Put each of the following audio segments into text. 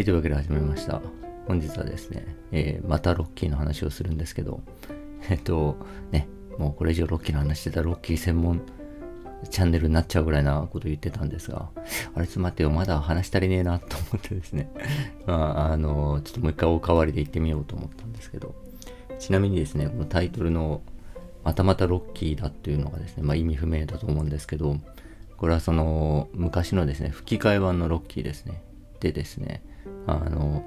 はい、というわけで始めました。本日はですね、えーまたロッキーの話をするんですけど、えっと、ね、もうこれ以上ロッキーの話してたらロッキー専門チャンネルになっちゃうぐらいなこと言ってたんですが、あれちょっと待ってよ、まだ話足りねえなと思ってですね、まあ、あの、ちょっともう一回おかわりで言ってみようと思ったんですけど、ちなみにですね、このタイトルの、またまたロッキーだっていうのがですね、まあ意味不明だと思うんですけど、これはその昔のですね、吹き替え版のロッキーですね。でですね、あの、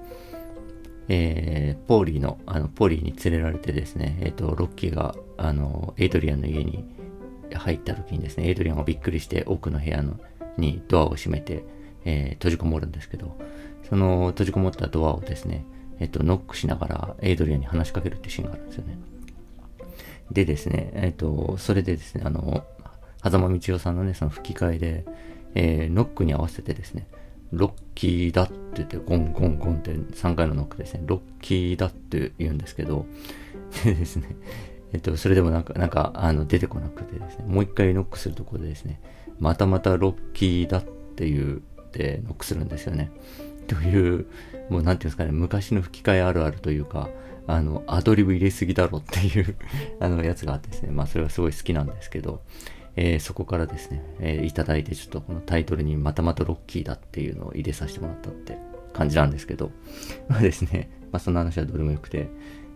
えー、ポーリーの、あの、ポーリーに連れられてですね、えっ、と、ロッキーが、あの、エイドリアンの家に入った時にですね、エイドリアンがびっくりして奥の部屋のにドアを閉めて、えー閉じこもるんですけど、その閉じこもったドアをですね、えっ、と、ノックしながらエイドリアンに話しかけるっていうシーンがあるんですよね。でですね、えっ、と、それでですね、あの、狭間道夫さんのね、その吹き替えで、えーノックに合わせてですね、ロッキーだって言って、ゴンゴンゴンって3回のノックですね、ロッキーだって言うんですけど、で ですね、えっと、それでもなんか、なんか、あの、出てこなくてですね、もう一回ノックするところでですね、またまたロッキーだって言ってノックするんですよね。という、もうなんていうんですかね、昔の吹き替えあるあるというか、あの、アドリブ入れすぎだろっていうあの、やつがあってですね、まあ、それはすごい好きなんですけど、えーそこからですね、えーいただいて、ちょっとこのタイトルにまたまたロッキーだっていうのを入れさせてもらったって感じなんですけど、まあですね、まあ、その話はどうでもよくて、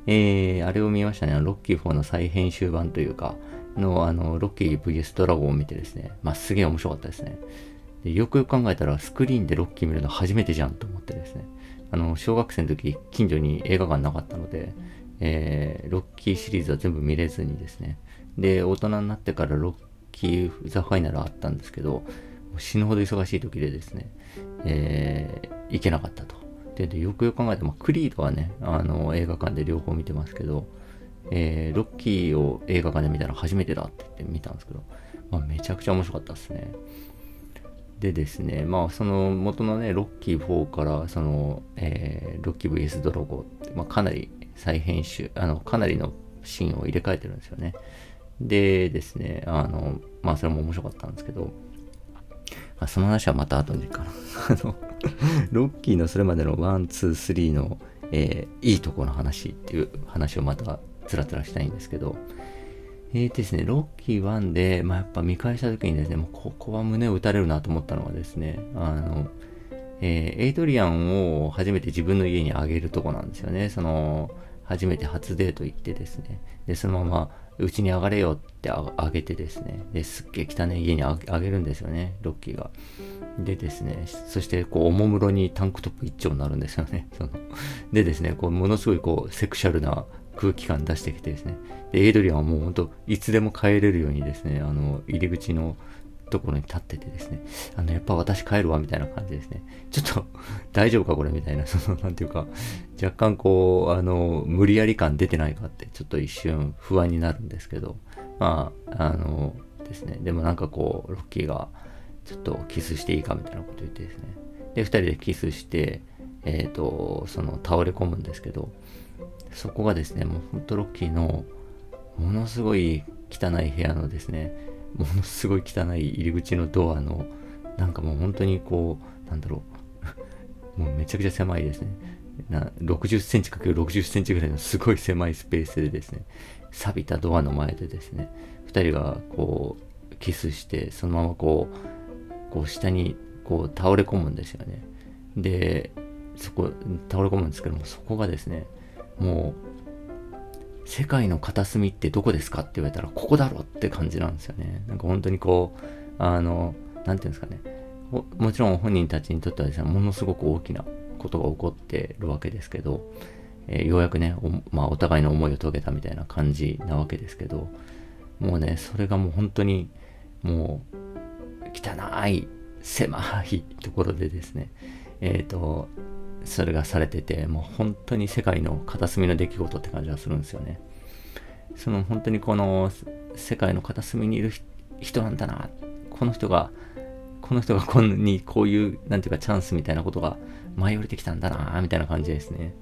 えーあれを見ましたね、ロッキー4の再編集版というか、の、あの、ロッキー VS ドラゴンを見てですね、まあ、すげえ面白かったですね。でよくよく考えたら、スクリーンでロッキー見るの初めてじゃんと思ってですね、あの、小学生の時、近所に映画館なかったので、えーロッキーシリーズは全部見れずにですね、で、大人になってからロッキーザ・ファイナルあったんですけど、死ぬほど忙しい時でですね、えー行けなかったと。で、でよくよく考えても、クリードはね、あの、映画館で両方見てますけど、えーロッキーを映画館で見たら初めてだって言って見たんですけど、まあ、めちゃくちゃ面白かったですね。でですね、まあその元のね、ロッキー4からその、えーロッキー VS ドラゴンって、まあかなり再編集、あの、かなりのシーンを入れ替えてるんですよね。でですね、あの、まあそれも面白かったんですけど、まあ、その話はまた後にかな。あの、ロッキーのそれまでの1、2、3の、えーいいとこの話っていう話をまたつらつらしたいんですけど、えーですね、ロッキー1で、まあ、やっぱ見返した時にですね、もうここは胸を打たれるなと思ったのはですね、あの、えーエイドリアンを初めて自分の家にあげるとこなんですよね。その、初めて初デート行ってですね。で、そのまま、うちに上がれよってあげてですね。で、すっげえ汚い家にあげるんですよね、ロッキーが。でですね、そして、こう、おもむろにタンクトップ一丁になるんですよね。そのでですね、こう、ものすごい、こう、セクシャルな空気感出してきてですね。で、エイドリアンはもう本当いつでも帰れるようにですね、あの、入り口のところに立っててですね、あの、やっぱ私帰るわ、みたいな感じですね。ちょっと、大丈夫か、これ、みたいな、その、なんていうか、若干こう、あの、無理やり感出てないかって、ちょっと一瞬不安になるんですけど、まあ、あの、ですね、でもなんかこう、ロッキーが、ちょっとキスしていいか、みたいなこと言ってですね。で、二人でキスして、えっ、と、その、倒れ込むんですけど、そこがですね、もう本当ロッキーの、ものすごい汚い部屋のですね、ものすごい汚い入り口のドアの、なんかもう本当にこう、なんだろう、もうめちゃくちゃ狭いですね。な60センチ ×60 センチぐらいのすごい狭いスペースでですね、錆びたドアの前でですね、二人がこう、キスして、そのままこう、こう下にこう倒れ込むんですよね。で、そこ、倒れ込むんですけども、そこがですね、もう、世界の片隅ってどこですかって言われたら、ここだろって感じなんですよね。なんか本当にこう、あの、なんていうんですかね。もちろん本人たちにとってはですね、ものすごく大きなことが起こってるわけですけど、えーようやくね、おまあ、お互いの思いを遂げたみたいな感じなわけですけど、もうね、それがもう本当に、もう、汚い、狭いところでですね、えっ、と、それがされてて、もう本当に世界の片隅の出来事って感じがするんですよね。その本当にこの世界の片隅にいる人なんだな。この人が、この人がこんなにこういう、なんていうかチャンスみたいなことが舞い降りてきたんだな、みたいな感じですね。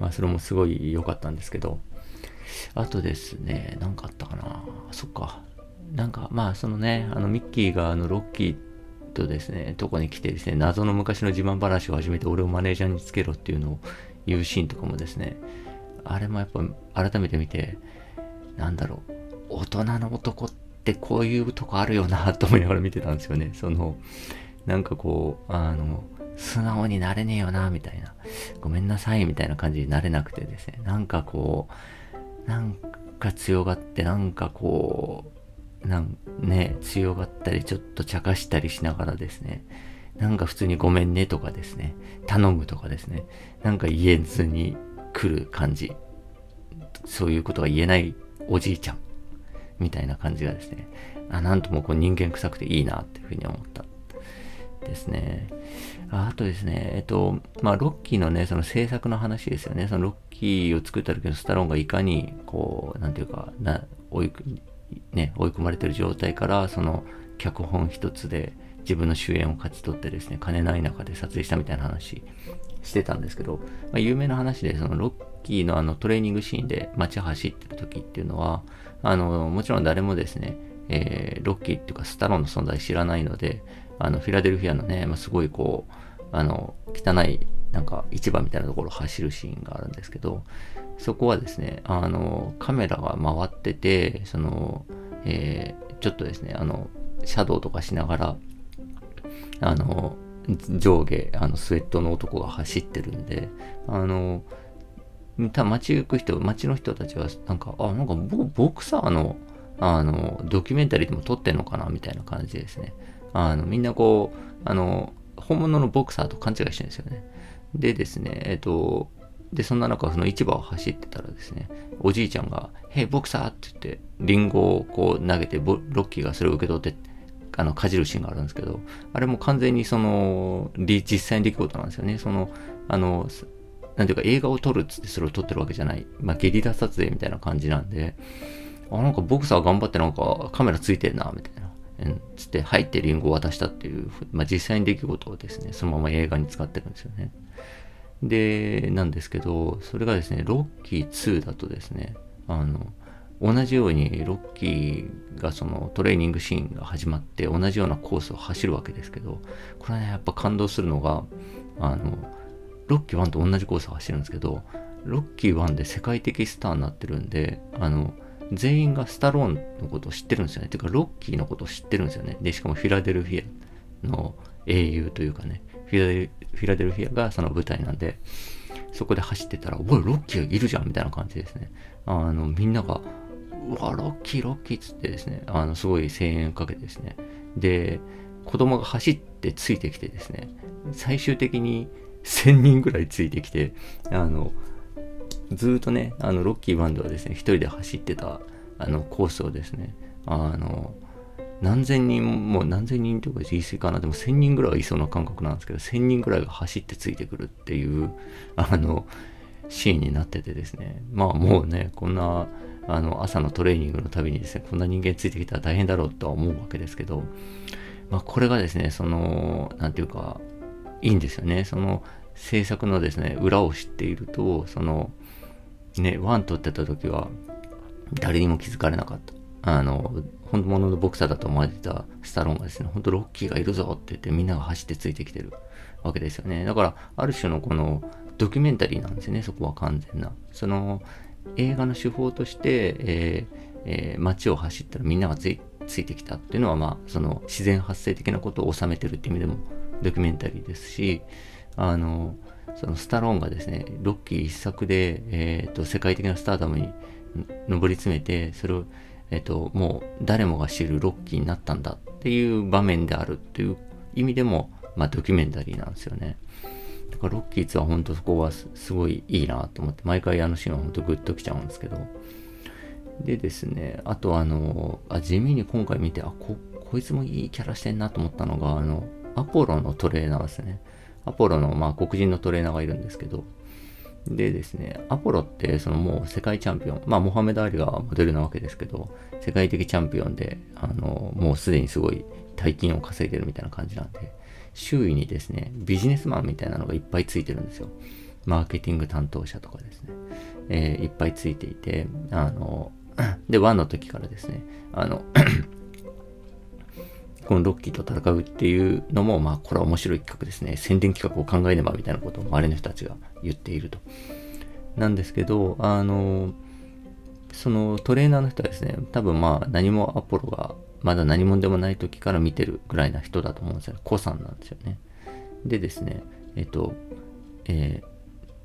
まあそれもすごい良かったんですけど。あとですね、なんかあったかな。そっか。なんか、まあそのね、あのミッキーがあのロッキーってとですね、とこに来てですね、謎の昔の自慢話を始めて俺をマネージャーにつけろっていうのを言うシーンとかもですね、あれもやっぱ改めて見て、なんだろう、大人の男ってこういうとこあるよなと思いながら見てたんですよね。その、なんかこう、あの、素直になれねえよな、みたいな。ごめんなさい、みたいな感じになれなくてですね。なんかこう、なんか強がって、なんかこう、なんね、強がったり、ちょっと茶化したりしながらですね。なんか普通にごめんねとかですね。頼むとかですね。なんか言えずに来る感じ。そういうことが言えないおじいちゃん。みたいな感じがですね。あなんともこう人間臭くていいなっていうふうに思ったですね。あとですね、えっと、まあ、ロッキーのね、その制作の話ですよね。そのロッキーを作った時のスタローンがいかに、こう、なんていうか、な追い,、ね、追い込まれてる状態から、その脚本一つで自分の主演を勝ち取ってですね、金ない中で撮影したみたいな話してたんですけど、まあ、有名な話で、そのロッキーのあのトレーニングシーンで街走ってる時っていうのは、あの、もちろん誰もですね、えー、ロッキーっていうかスタローンの存在知らないので、あの、フィラデルフィアのね、まあ、すごいこう、あの、汚い、なんか市場みたいなところを走るシーンがあるんですけど、そこはですね、あの、カメラが回ってて、その、えー、ちょっとですね、あの、シャドウとかしながら、あの、上下、あの、スウェットの男が走ってるんで、あの、多分街行く人、街の人たちは、なんか、あ、なんかボクサーの、あの、ドキュメンタリーでも撮ってんのかなみたいな感じですね。あの、みんなこう、あの、本物のボクサーと勘違いしてるんですよね。でですね、えっ、と、で、そんな中、その市場を走ってたらですね、おじいちゃんが、へい、ボクサーって言って、リンゴをこう投げて、ロッキーがそれを受け取って、あの、かじるシーンがあるんですけど、あれも完全にその、実際に出来事なんですよね。その、あの、なんていうか映画を撮るっつってそれを撮ってるわけじゃない。まあ、ゲリラ撮影みたいな感じなんで、あ、なんかボクサー頑張ってなんかカメラついてんな、みたいな。うん、つって入ってリンゴを渡したっていう、まあ、実際に出来事をですね、そのまま映画に使ってるんですよね。で、なんですけど、それがですね、ロッキー2だとですね、あの、同じようにロッキーがそのトレーニングシーンが始まって同じようなコースを走るわけですけど、これはね、やっぱ感動するのが、あの、ロッキー1と同じコースを走るんですけど、ロッキー1で世界的スターになってるんで、あの、全員がスタローンのことを知ってるんですよね。ていうか、ロッキーのことを知ってるんですよね。で、しかもフィラデルフィアの英雄というかね、フィラデルフィアがその舞台なんで、そこで走ってたら、おい、ロッキーいるじゃんみたいな感じですね。あの、みんなが、うわ、ロッキー、ロッキーっつってですね、あの、すごい声援かけてですね。で、子供が走ってついてきてですね、最終的に1000人ぐらいついてきて、あの、ずっとね、あの、ロッキーバンドはですね、一人で走ってた、あの、コースをですね、あの、何千人もう何千人とか言い過ぎかな、でも千人ぐらいはいそうな感覚なんですけど、千人ぐらいが走ってついてくるっていう、あの、シーンになっててですね、まあもうね、こんな、あの、朝のトレーニングのたびにですね、こんな人間ついてきたら大変だろうとは思うわけですけど、まあこれがですね、その、なんていうか、いいんですよね。その制作のですね、裏を知っていると、その、ね、ワン撮ってた時は、誰にも気づかれなかった。あの、本物のボクサーだと思われてたスタローンがですね、本当ロッキーがいるぞって言ってみんなが走ってついてきてるわけですよね。だから、ある種のこのドキュメンタリーなんですよね、そこは完全な。その、映画の手法として、えーえー、街を走ったらみんながついてきたっていうのは、まあ、その自然発生的なことを収めてるっていう意味でもドキュメンタリーですし、あの、そのスタローンがですね、ロッキー一作で、えっ、ー、と、世界的なスターダムに上り詰めて、それを、えっ、と、もう誰もが知るロッキーになったんだっていう場面であるっていう意味でも、まあ、ドキュメンタリーなんですよね。だからロッキー2は本当そこはすごいいいなと思って、毎回あのシーンは本当グッときちゃうんですけど。でですね、あとあの、あ地味に今回見て、あ、こ、こいつもいいキャラしてんなと思ったのが、あの、アポロのトレーナーですね。アポロの、まあ、黒人のトレーナーがいるんですけど、でですね、アポロってそのもう世界チャンピオン、まあモハメド・アリがモデルなわけですけど、世界的チャンピオンで、あの、もうすでにすごい大金を稼いでるみたいな感じなんで、周囲にですね、ビジネスマンみたいなのがいっぱいついてるんですよ。マーケティング担当者とかですね、えー、いっぱいついていて、あの、で、ワンの時からですね、あのこのロッキーと戦うっていうのも、まあ、これは面白い企画ですね。宣伝企画を考えねばみたいなことを周りの人たちが言っていると。なんですけど、あの、そのトレーナーの人はですね、多分まあ何もアポロがまだ何者でもない時から見てるぐらいな人だと思うんですよ。子さんなんですよね。でですね、えっと、え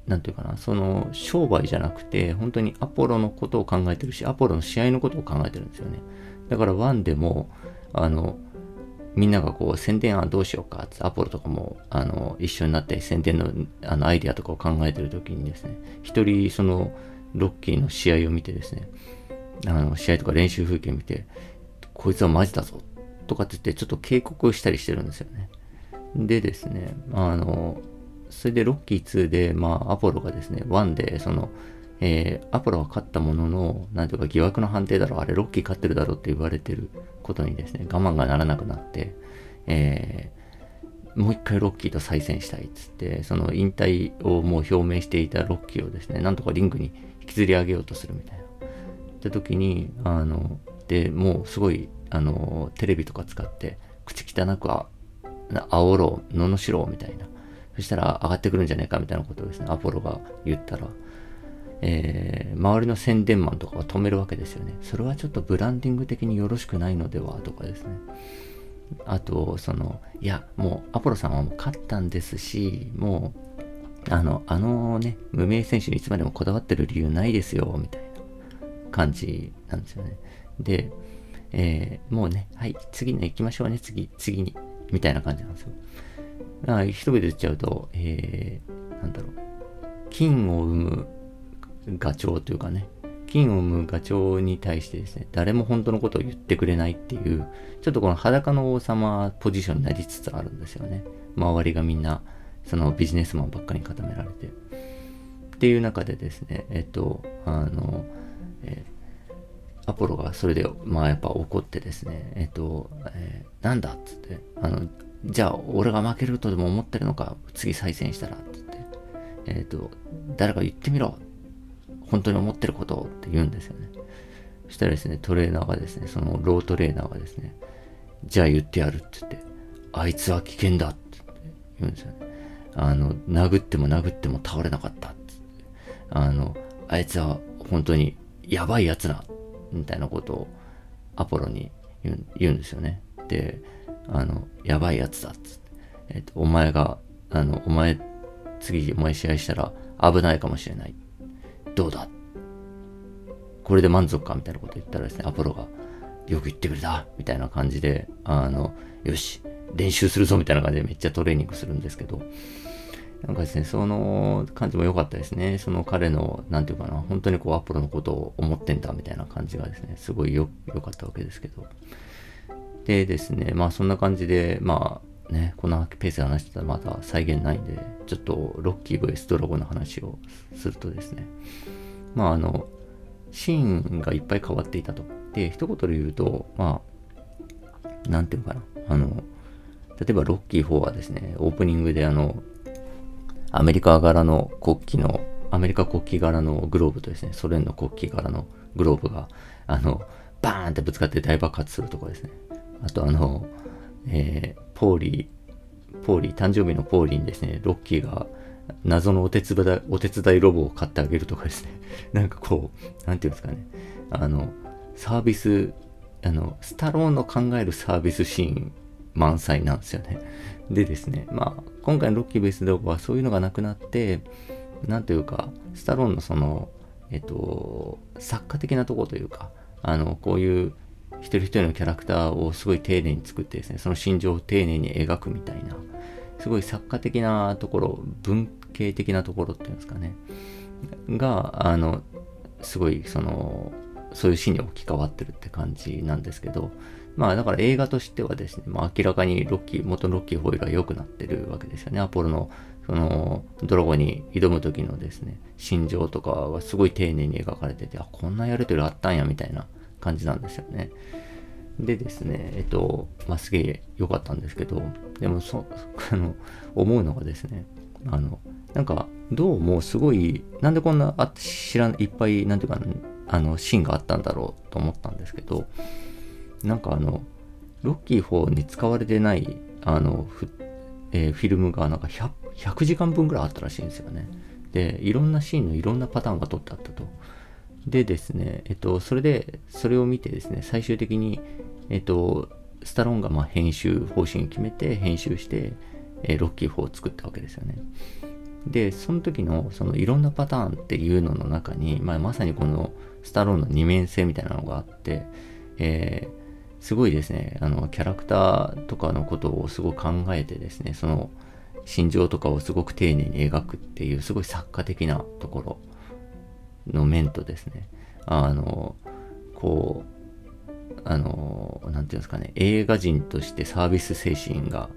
ー、なんていうかな、その商売じゃなくて、本当にアポロのことを考えてるし、アポロの試合のことを考えてるんですよね。だからワンでも、あの、みんながこう宣伝案どうしようかってアポロとかもあの一緒になって宣伝のあのアイディアとかを考えてる時にですね一人そのロッキーの試合を見てですねあの試合とか練習風景を見てこいつはマジだぞとかって言ってちょっと警告をしたりしてるんですよね。でですねあのそれでロッキー2でまあアポロがですね1でそのえー、アポロは勝ったものの、なんていうか疑惑の判定だろう、あれロッキー勝ってるだろって言われてることにですね、我慢がならなくなって、えー、もう一回ロッキーと再戦したいっつって、その引退をもう表明していたロッキーをですね、なんとかリングに引きずり上げようとするみたいな。って時に、あの、で、もうすごい、あの、テレビとか使って、口汚くあ、煽ろう、罵ろうみたいな。そしたら上がってくるんじゃねえかみたいなことをですね、アポロが言ったら、えー、周りの宣伝マンとかは止めるわけですよね。それはちょっとブランディング的によろしくないのではとかですね。あと、その、いや、もうアポロさんはもう勝ったんですし、もう、あの、あのね、無名選手にいつまでもこだわってる理由ないですよ、みたいな感じなんですよね。で、えー、もうね、はい、次ね、行きましょうね、次、次に、みたいな感じなんですよ。だから一言で言っちゃうと、えー、なんだろう、金を生むガチョウというかね、金を生むガチョウに対してですね、誰も本当のことを言ってくれないっていう、ちょっとこの裸の王様ポジションになりつつあるんですよね。周りがみんな、そのビジネスマンばっかりに固められて。っていう中でですね、えっと、あの、え、アポロがそれで、まあやっぱ怒ってですね、えっと、えー、なんだっつって、あの、じゃあ俺が負けるとでも思ってるのか、次再戦したら、つって、えっと、誰か言ってみろ本当に思ってることって言うんですよね。そしたらですね、トレーナーがですね、そのロートレーナーがですね、じゃあ言ってやるって言って、あいつは危険だって言うんですよね。あの、殴っても殴っても倒れなかったって。あの、あいつは本当にやばいやつだみたいなことをアポロに言う言うんですよね。で、あの、やばいやつだっつって。えっ、と、お前が、あの、お前、次お前試合したら危ないかもしれない。どうだ？これで満足かみたいなこと言ったらですね、アポロが、よく言ってくれたみたいな感じで、あの、よし、練習するぞみたいな感じでめっちゃトレーニングするんですけど、なんかですね、その感じも良かったですね。その彼の、なんていうかな、本当にこうアポロのことを思ってんだみたいな感じがですね、すごい良かったわけですけど。でですね、まあそんな感じで、まあね、このペースで話してたらまだ再現ないんで、ちょっとロッキー VS ドラゴンの話をするとですね、まああの、シーンがいっぱい変わっていたと。で、一言で言うと、まあ、なんていうのかな。あの、例えばロッキー4はですね、オープニングであの、アメリカ柄の国旗の、アメリカ国旗柄のグローブとですね、ソ連の国旗柄のグローブが、あの、バーンってぶつかって大爆発するとこですね。あとあの、えー、ポーリー、ポーリー、誕生日のポーリーにですね、ロッキーが謎のお手伝い、お手伝いロボを買ってあげるとかですね。なんかこう、なんていうんですかね。あの、サービス、あの、スタローンの考えるサービスシーン満載なんですよね。でですね、まあ、今回のロッキーベース動画はそういうのがなくなって、なんというか、スタローンのその、えっと、作家的なとこというか、あの、こういう一人一人のキャラクターをすごい丁寧に作ってですね、その心情を丁寧に描くみたいな、すごい作家的なところ、文系的なところっていうんですかね、が、あの、すごい、その、そういうシーンに置き換わってるって感じなんですけど、まあだから映画としてはですね、まあ明らかにロッキー、元ロッキーホイールは良くなってるわけですよね。アポロの、その、ドラゴンに挑む時のですね、心情とかはすごい丁寧に描かれてて、あ、こんなやりとりあったんや、みたいな感じなんですよね。でですね、えっと、まあ、すげえ良かったんですけど、でもそ、あの、思うのがですね、あの、なんか、どうもすごい、なんでこんなあ知らん、いっぱい、なんていうか、あの、シーンがあったんだろうと思ったんですけど、なんかあの、ロッキー4に使われてないあのフ,、えー、フィルムがなんか 100, 100時間分ぐらいあったらしいんですよね。で、いろんなシーンのいろんなパターンが撮ってあったと。でですね、えっと、それで、それを見てですね、最終的に、えっと、スタローンがま編集方針を決めて、編集して、えー、ロッキー4を作ったわけですよね。で、その時のそのいろんなパターンっていうのの中に、まあ、まさにこのスタローンの二面性みたいなのがあって、えー、すごいですね、あの、キャラクターとかのことをすごく考えてですね、その、心情とかをすごく丁寧に描くっていう、すごい作家的なところの面とですね、あの、こう、あの、なんていうんですかね、映画人としてサービス精神が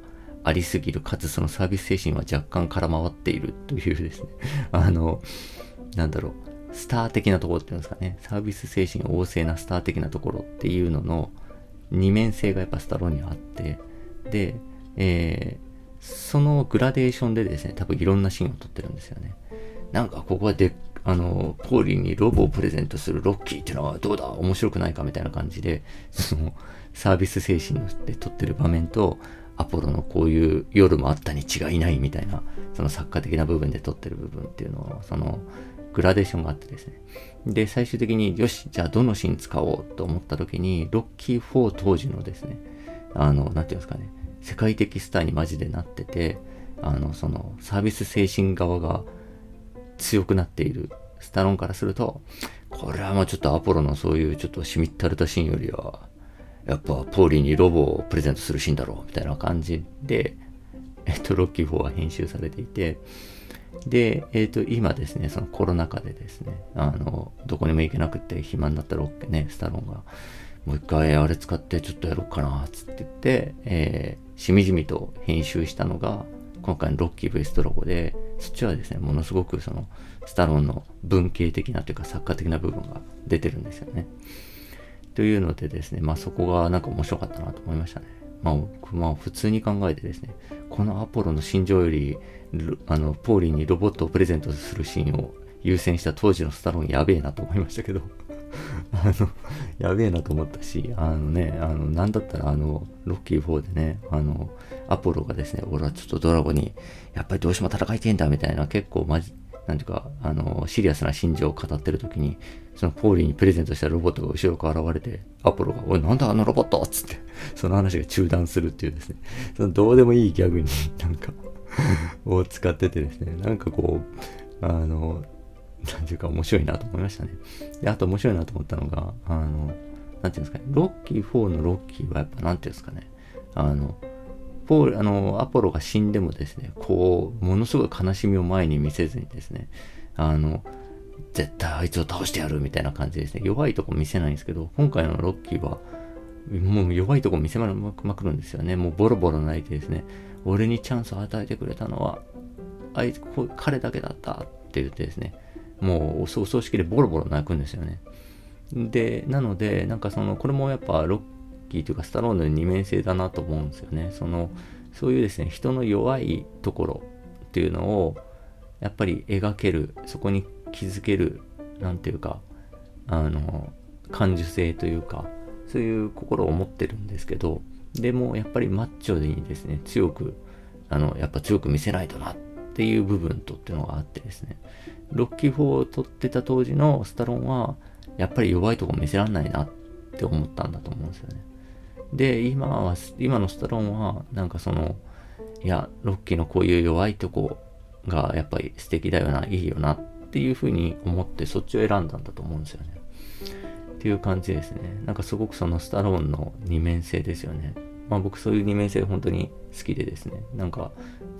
ありすぎる、かつそのサービス精神は若干空回っているというですね、あの、なんだろう、スター的なところっていうんですかね、サービス精神旺盛なスター的なところっていうのの二面性がやっぱスタローにはあって、で、えー、そのグラデーションでですね、多分いろんなシーンを撮ってるんですよね。なんかここはでっ、あの、ポーリーにロボをプレゼントするロッキーっていうのはどうだ？面白くないかみたいな感じで、そのサービス精神で撮ってる場面と、アポロのこういう夜もあったに違いないみたいな、その作家的な部分で撮ってる部分っていうのを、そのグラデーションがあってですね。で、最終的に、よし、じゃあどのシーン使おうと思った時に、ロッキー4当時のですね、あの、なんていうんですかね、世界的スターにマジでなってて、あの、そのサービス精神側が強くなっている。スタロンからすると、これはもうちょっとアポロのそういうちょっとしみったれたシーンよりは、やっぱポーリーにロボをプレゼントするシーンだろうみたいな感じで、えっと、ロッキー4は編集されていて、で、えっ、と、今ですね、そのコロナ禍でですね、あの、どこにも行けなくて暇になったロッケね、スタロンが、もう一回あれ使ってちょっとやろうかな、つって言って、えー、しみじみと編集したのが、今回のロッキーブエストロゴで、そっちはですね、ものすごくその、スタローンの文系的なというか作家的な部分が出てるんですよね。というのでですね、まあそこがなんか面白かったなと思いましたね。まあ、まあ、普通に考えてですね、このアポロの心情より、あの、ポーリーにロボットをプレゼントするシーンを優先した当時のスタローンやべえなと思いましたけど あの、やべえなと思ったし、あのね、あの、なんだったら、あの、ロッキー4でね、あの、アポロがですね、俺はちょっとドラゴンに、やっぱりどうしても戦いてんだ、みたいな、結構マジ、なんていうか、あの、シリアスな心情を語ってる時に、そのポーリーにプレゼントしたロボットが後ろから現れて、アポロが、おい、なんだあのロボットつって、その話が中断するっていうですね、そのどうでもいいギャグになんか を使っててですね、なんかこう、あの、なんていうか面白いなと思いましたね。で、あと面白いなと思ったのが、あの、なんていうんですかね、ロッキー4のロッキーはやっぱなんていうんですかね、あの、ポ、あの、アポロが死んでもですね、こう、ものすごい悲しみを前に見せずにですね、あの、絶対あいつを倒してやるみたいな感じですね。弱いとこ見せないんですけど、今回のロッキーは、もう弱いとこ見せまくるんですよね。もうボロボロ泣いてですね、俺にチャンスを与えてくれたのは、あいつ、彼だけだったって言ってですね、もうお葬式でボロボロ泣くんですよね。で、なので、なんかその、これもやっぱロッキーというかスタローンの二面性だなと思うんですよね。その、そういうですね、人の弱いところっていうのを、やっぱり描ける、そこに気づける、なんていうか、あの、感受性というか、そういう心を持ってるんですけど、でもやっぱりマッチョにですね、強く、あの、やっぱ強く見せないとなっていう部分とっていうのがあってですね、ロッキー4を撮ってた当時のスタロンは、やっぱり弱いとこ見せらんないなって思ったんだと思うんですよね。で、今は、今のスタローンは、なんかその、いや、ロッキーのこういう弱いとこがやっぱり素敵だよな、いいよなっていうふうに思ってそっちを選んだんだと思うんですよね。っていう感じですね。なんかすごくそのスタローンの二面性ですよね。まあ僕そういう二面性本当に好きでですね。なんか、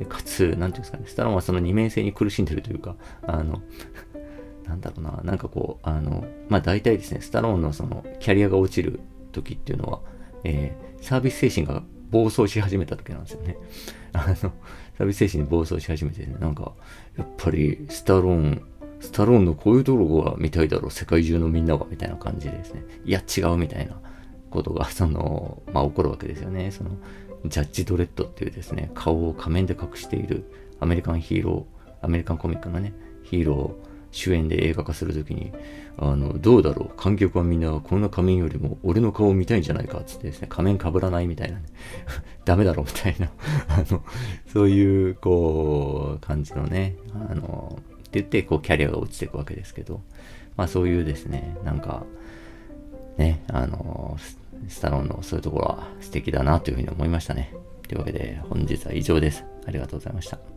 かつ、なんていうんですかね、スタローンはその二面性に苦しんでるというか、あの、なんだろうな、なんかこう、あの、まあ大体ですね、スタローンのそのキャリアが落ちる時っていうのは、えー、サービス精神が暴走し始めた時なんですよね。あの、サービス精神に暴走し始めて、ね、なんか、やっぱりスタローン、スタローンのこういうところが見たいだろう、世界中のみんなは、みたいな感じでですね。いや、違うみたいなことが、その、まあ起こるわけですよね。その、ジャッジ・ドレッドっていうですね、顔を仮面で隠しているアメリカンヒーロー、アメリカンコミックのね、ヒーロー主演で映画化するときに、あの、どうだろう？観客はみんなこんな仮面よりも俺の顔を見たいんじゃないかつってですね、仮面被らないみたいな、ね、ダメだろうみたいな。あの、そういう、こう、感じのね、あの、って言って、こう、キャリアが落ちていくわけですけど、まあそういうですね、なんか、ね、あの、スタローンのそういうところは素敵だなというふうに思いましたね。というわけで、本日は以上です。ありがとうございました。